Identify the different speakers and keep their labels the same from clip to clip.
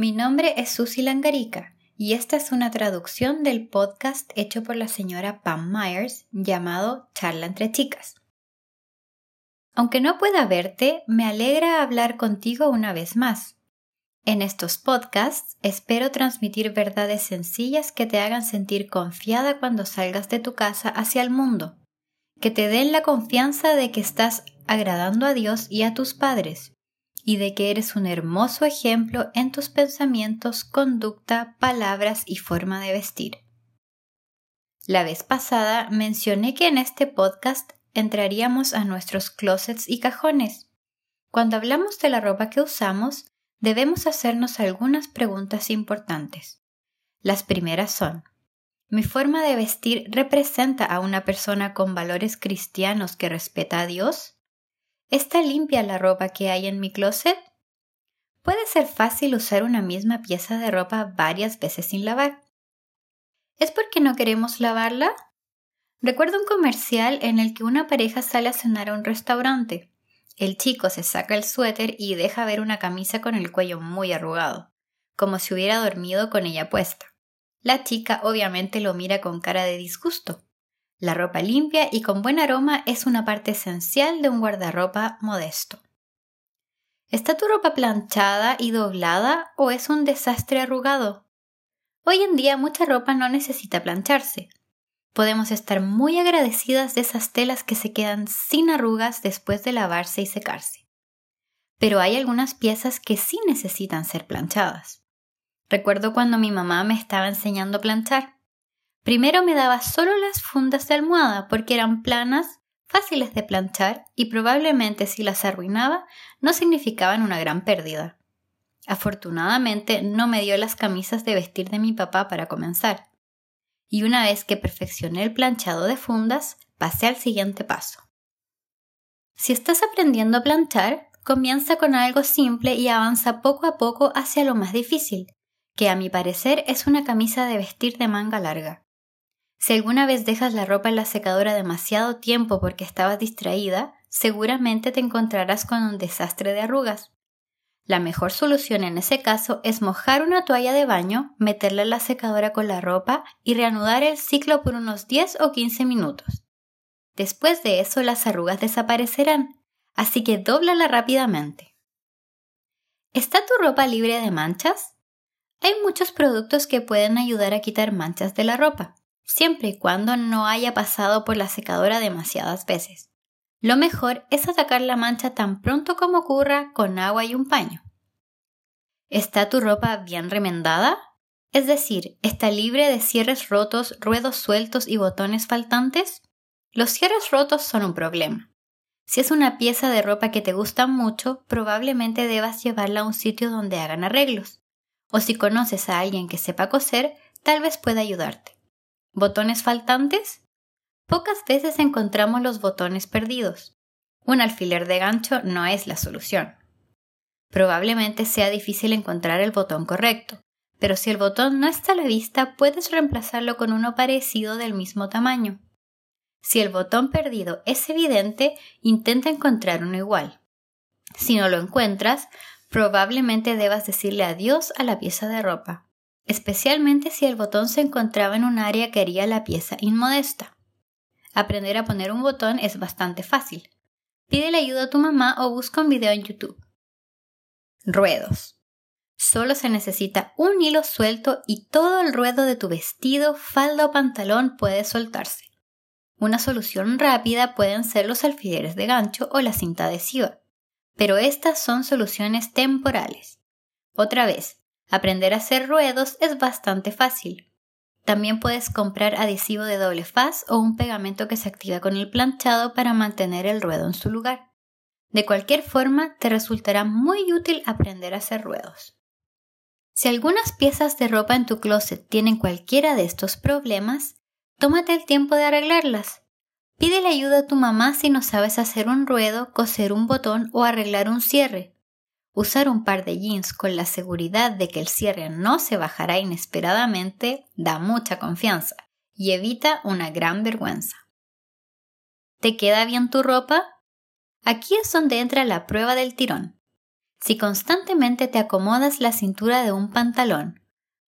Speaker 1: Mi nombre es Susi Langarica y esta es una traducción del podcast hecho por la señora Pam Myers llamado Charla entre chicas. Aunque no pueda verte, me alegra hablar contigo una vez más. En estos podcasts espero transmitir verdades sencillas que te hagan sentir confiada cuando salgas de tu casa hacia el mundo, que te den la confianza de que estás agradando a Dios y a tus padres, y de que eres un hermoso ejemplo en tus pensamientos, conducta, palabras y forma de vestir. La vez pasada mencioné que en este podcast entraríamos a nuestros closets y cajones. Cuando hablamos de la ropa que usamos, debemos hacernos algunas preguntas importantes. Las primeras son, ¿mi forma de vestir representa a una persona con valores cristianos que respeta a Dios? ¿Está limpia la ropa que hay en mi closet? Puede ser fácil usar una misma pieza de ropa varias veces sin lavar. ¿Es porque no queremos lavarla? Recuerdo un comercial en el que una pareja sale a cenar a un restaurante. El chico se saca el suéter y deja ver una camisa con el cuello muy arrugado, como si hubiera dormido con ella puesta. La chica obviamente lo mira con cara de disgusto. La ropa limpia y con buen aroma es una parte esencial de un guardarropa modesto. ¿Está tu ropa planchada y doblada o es un desastre arrugado? Hoy en día mucha ropa no necesita plancharse. Podemos estar muy agradecidas de esas telas que se quedan sin arrugas después de lavarse y secarse. Pero hay algunas piezas que sí necesitan ser planchadas. Recuerdo cuando mi mamá me estaba enseñando a planchar. Primero me daba solo las fundas de almohada porque eran planas, fáciles de planchar y probablemente si las arruinaba no significaban una gran pérdida. Afortunadamente no me dio las camisas de vestir de mi papá para comenzar. Y una vez que perfeccioné el planchado de fundas, pasé al siguiente paso. Si estás aprendiendo a planchar, comienza con algo simple y avanza poco a poco hacia lo más difícil, que a mi parecer es una camisa de vestir de manga larga. Si alguna vez dejas la ropa en la secadora demasiado tiempo porque estabas distraída, seguramente te encontrarás con un desastre de arrugas. La mejor solución en ese caso es mojar una toalla de baño, meterla en la secadora con la ropa y reanudar el ciclo por unos 10 o 15 minutos. Después de eso las arrugas desaparecerán, así que dóblala rápidamente. ¿Está tu ropa libre de manchas? Hay muchos productos que pueden ayudar a quitar manchas de la ropa siempre y cuando no haya pasado por la secadora demasiadas veces. Lo mejor es atacar la mancha tan pronto como ocurra con agua y un paño. ¿Está tu ropa bien remendada? Es decir, ¿está libre de cierres rotos, ruedos sueltos y botones faltantes? Los cierres rotos son un problema. Si es una pieza de ropa que te gusta mucho, probablemente debas llevarla a un sitio donde hagan arreglos. O si conoces a alguien que sepa coser, tal vez pueda ayudarte. ¿Botones faltantes? Pocas veces encontramos los botones perdidos. Un alfiler de gancho no es la solución. Probablemente sea difícil encontrar el botón correcto, pero si el botón no está a la vista puedes reemplazarlo con uno parecido del mismo tamaño. Si el botón perdido es evidente, intenta encontrar uno igual. Si no lo encuentras, probablemente debas decirle adiós a la pieza de ropa especialmente si el botón se encontraba en un área que haría la pieza inmodesta. Aprender a poner un botón es bastante fácil. Pídele ayuda a tu mamá o busca un video en YouTube. Ruedos. Solo se necesita un hilo suelto y todo el ruedo de tu vestido, falda o pantalón puede soltarse. Una solución rápida pueden ser los alfileres de gancho o la cinta adhesiva, pero estas son soluciones temporales. Otra vez, Aprender a hacer ruedos es bastante fácil. También puedes comprar adhesivo de doble faz o un pegamento que se activa con el planchado para mantener el ruedo en su lugar. De cualquier forma, te resultará muy útil aprender a hacer ruedos. Si algunas piezas de ropa en tu closet tienen cualquiera de estos problemas, tómate el tiempo de arreglarlas. Pídele ayuda a tu mamá si no sabes hacer un ruedo, coser un botón o arreglar un cierre. Usar un par de jeans con la seguridad de que el cierre no se bajará inesperadamente da mucha confianza y evita una gran vergüenza. ¿Te queda bien tu ropa? Aquí es donde entra la prueba del tirón. Si constantemente te acomodas la cintura de un pantalón,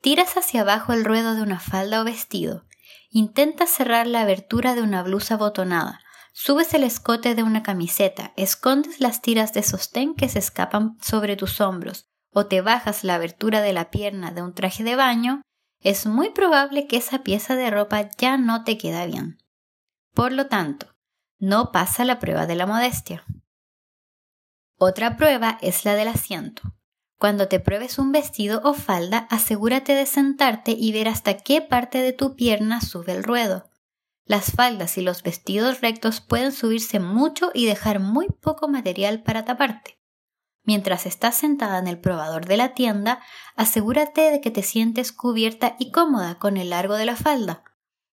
Speaker 1: tiras hacia abajo el ruedo de una falda o vestido, intentas cerrar la abertura de una blusa botonada, subes el escote de una camiseta, escondes las tiras de sostén que se escapan sobre tus hombros, o te bajas la abertura de la pierna de un traje de baño, es muy probable que esa pieza de ropa ya no te queda bien. Por lo tanto, no pasa la prueba de la modestia. Otra prueba es la del asiento. Cuando te pruebes un vestido o falda, asegúrate de sentarte y ver hasta qué parte de tu pierna sube el ruedo. Las faldas y los vestidos rectos pueden subirse mucho y dejar muy poco material para taparte. Mientras estás sentada en el probador de la tienda, asegúrate de que te sientes cubierta y cómoda con el largo de la falda,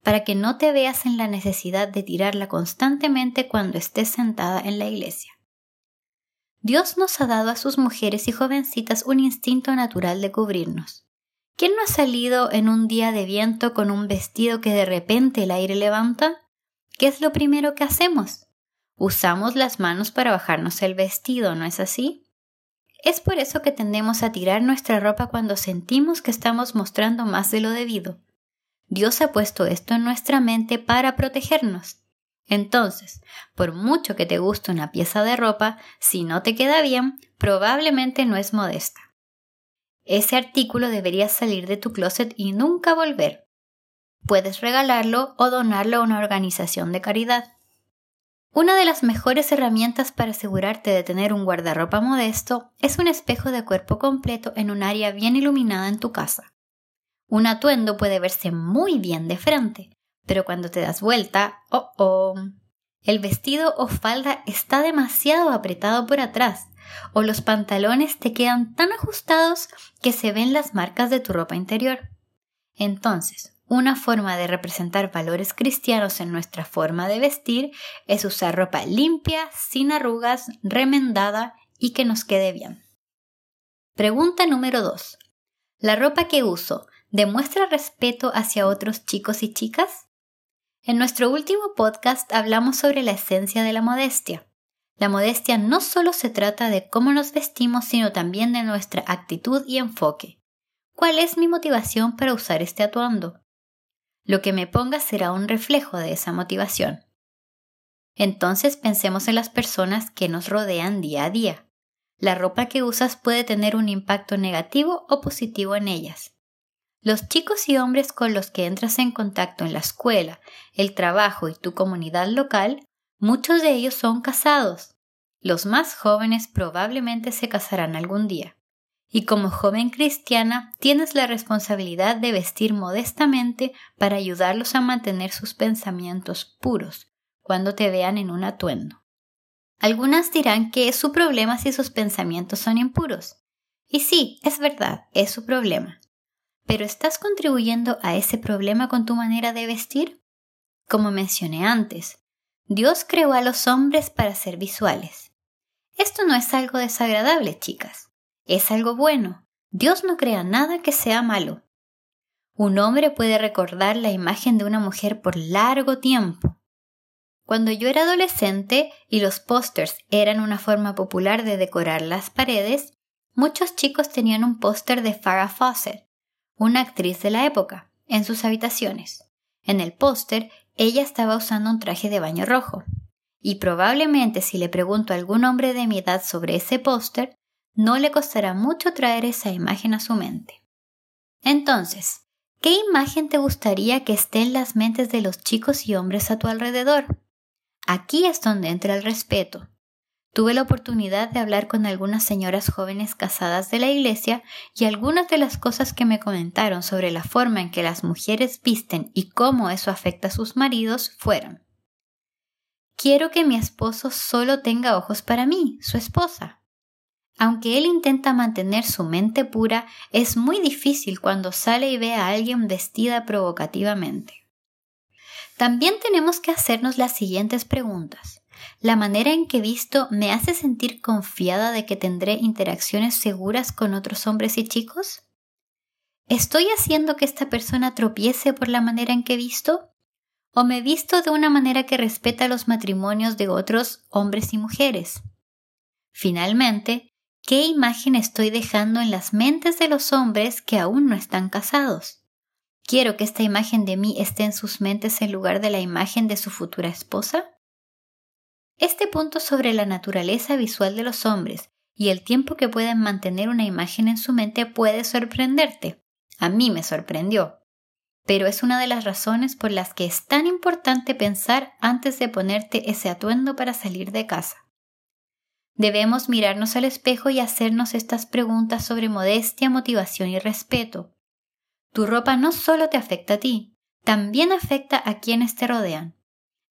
Speaker 1: para que no te veas en la necesidad de tirarla constantemente cuando estés sentada en la iglesia. Dios nos ha dado a sus mujeres y jovencitas un instinto natural de cubrirnos. ¿Quién no ha salido en un día de viento con un vestido que de repente el aire levanta? ¿Qué es lo primero que hacemos? Usamos las manos para bajarnos el vestido, ¿no es así? Es por eso que tendemos a tirar nuestra ropa cuando sentimos que estamos mostrando más de lo debido. Dios ha puesto esto en nuestra mente para protegernos. Entonces, por mucho que te guste una pieza de ropa, si no te queda bien, probablemente no es modesta. Ese artículo debería salir de tu closet y nunca volver. Puedes regalarlo o donarlo a una organización de caridad. Una de las mejores herramientas para asegurarte de tener un guardarropa modesto es un espejo de cuerpo completo en un área bien iluminada en tu casa. Un atuendo puede verse muy bien de frente, pero cuando te das vuelta, oh oh, el vestido o falda está demasiado apretado por atrás, o los pantalones te quedan tan ajustados que se ven las marcas de tu ropa interior. Entonces, una forma de representar valores cristianos en nuestra forma de vestir es usar ropa limpia, sin arrugas, remendada y que nos quede bien. Pregunta número 2. ¿La ropa que uso demuestra respeto hacia otros chicos y chicas? En nuestro último podcast hablamos sobre la esencia de la modestia. La modestia no solo se trata de cómo nos vestimos, sino también de nuestra actitud y enfoque. ¿Cuál es mi motivación para usar este atuendo? Lo que me ponga será un reflejo de esa motivación. Entonces pensemos en las personas que nos rodean día a día. La ropa que usas puede tener un impacto negativo o positivo en ellas. Los chicos y hombres con los que entras en contacto en la escuela, el trabajo y tu comunidad local, muchos de ellos son casados. Los más jóvenes probablemente se casarán algún día. Y como joven cristiana tienes la responsabilidad de vestir modestamente para ayudarlos a mantener sus pensamientos puros cuando te vean en un atuendo. Algunas dirán que es su problema si sus pensamientos son impuros. Y sí, es verdad, es su problema. ¿Pero estás contribuyendo a ese problema con tu manera de vestir? Como mencioné antes, Dios creó a los hombres para ser visuales. Esto no es algo desagradable, chicas. Es algo bueno. Dios no crea nada que sea malo. Un hombre puede recordar la imagen de una mujer por largo tiempo. Cuando yo era adolescente y los pósters eran una forma popular de decorar las paredes, muchos chicos tenían un póster de Farrah Fawcett, una actriz de la época, en sus habitaciones. En el póster, ella estaba usando un traje de baño rojo. Y probablemente si le pregunto a algún hombre de mi edad sobre ese póster, no le costará mucho traer esa imagen a su mente. Entonces, ¿qué imagen te gustaría que esté en las mentes de los chicos y hombres a tu alrededor? Aquí es donde entra el respeto, Tuve la oportunidad de hablar con algunas señoras jóvenes casadas de la iglesia y algunas de las cosas que me comentaron sobre la forma en que las mujeres visten y cómo eso afecta a sus maridos fueron. Quiero que mi esposo solo tenga ojos para mí, su esposa. Aunque él intenta mantener su mente pura, es muy difícil cuando sale y ve a alguien vestida provocativamente. También tenemos que hacernos las siguientes preguntas. La manera en que visto me hace sentir confiada de que tendré interacciones seguras con otros hombres y chicos? ¿Estoy haciendo que esta persona tropiece por la manera en que visto? ¿O me visto de una manera que respeta los matrimonios de otros hombres y mujeres? Finalmente, ¿Qué imagen estoy dejando en las mentes de los hombres que aún no están casados? ¿Quiero que esta imagen de mí esté en sus mentes en lugar de la imagen de su futura esposa? Este punto sobre la naturaleza visual de los hombres y el tiempo que pueden mantener una imagen en su mente puede sorprenderte. A mí me sorprendió. Pero es una de las razones por las que es tan importante pensar antes de ponerte ese atuendo para salir de casa. Debemos mirarnos al espejo y hacernos estas preguntas sobre modestia, motivación y respeto. Tu ropa no solo te afecta a ti, también afecta a quienes te rodean.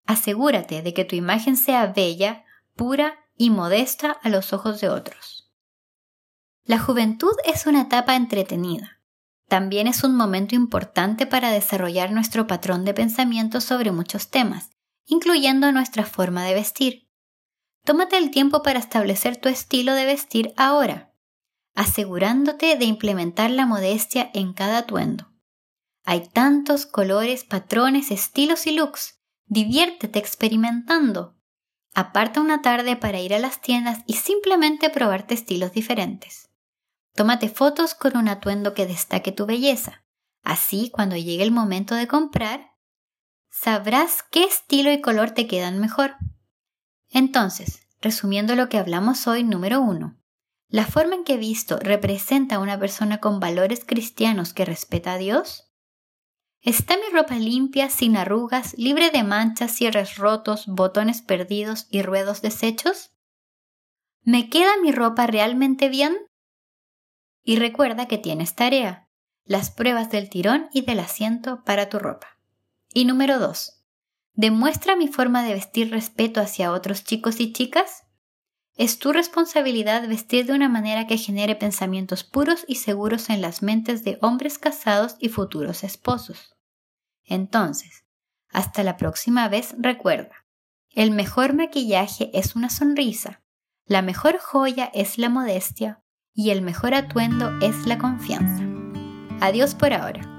Speaker 1: Asegúrate de que tu imagen sea bella, pura y modesta a los ojos de otros. La juventud es una etapa entretenida. También es un momento importante para desarrollar nuestro patrón de pensamiento sobre muchos temas, incluyendo nuestra forma de vestir. Tómate el tiempo para establecer tu estilo de vestir ahora, asegurándote de implementar la modestia en cada atuendo. Hay tantos colores, patrones, estilos y looks. Diviértete experimentando. Aparta una tarde para ir a las tiendas y simplemente probarte estilos diferentes. Tómate fotos con un atuendo que destaque tu belleza. Así, cuando llegue el momento de comprar, sabrás qué estilo y color te quedan mejor. Entonces, resumiendo lo que hablamos hoy, número uno. ¿La forma en que he visto representa a una persona con valores cristianos que respeta a Dios? ¿Está mi ropa limpia, sin arrugas, libre de manchas, cierres rotos, botones perdidos y ruedos deshechos? ¿Me queda mi ropa realmente bien? Y recuerda que tienes tarea, las pruebas del tirón y del asiento para tu ropa. Y número 2. ¿Demuestra mi forma de vestir respeto hacia otros chicos y chicas? Es tu responsabilidad vestir de una manera que genere pensamientos puros y seguros en las mentes de hombres casados y futuros esposos. Entonces, hasta la próxima vez recuerda, el mejor maquillaje es una sonrisa, la mejor joya es la modestia y el mejor atuendo es la confianza. Adiós por ahora.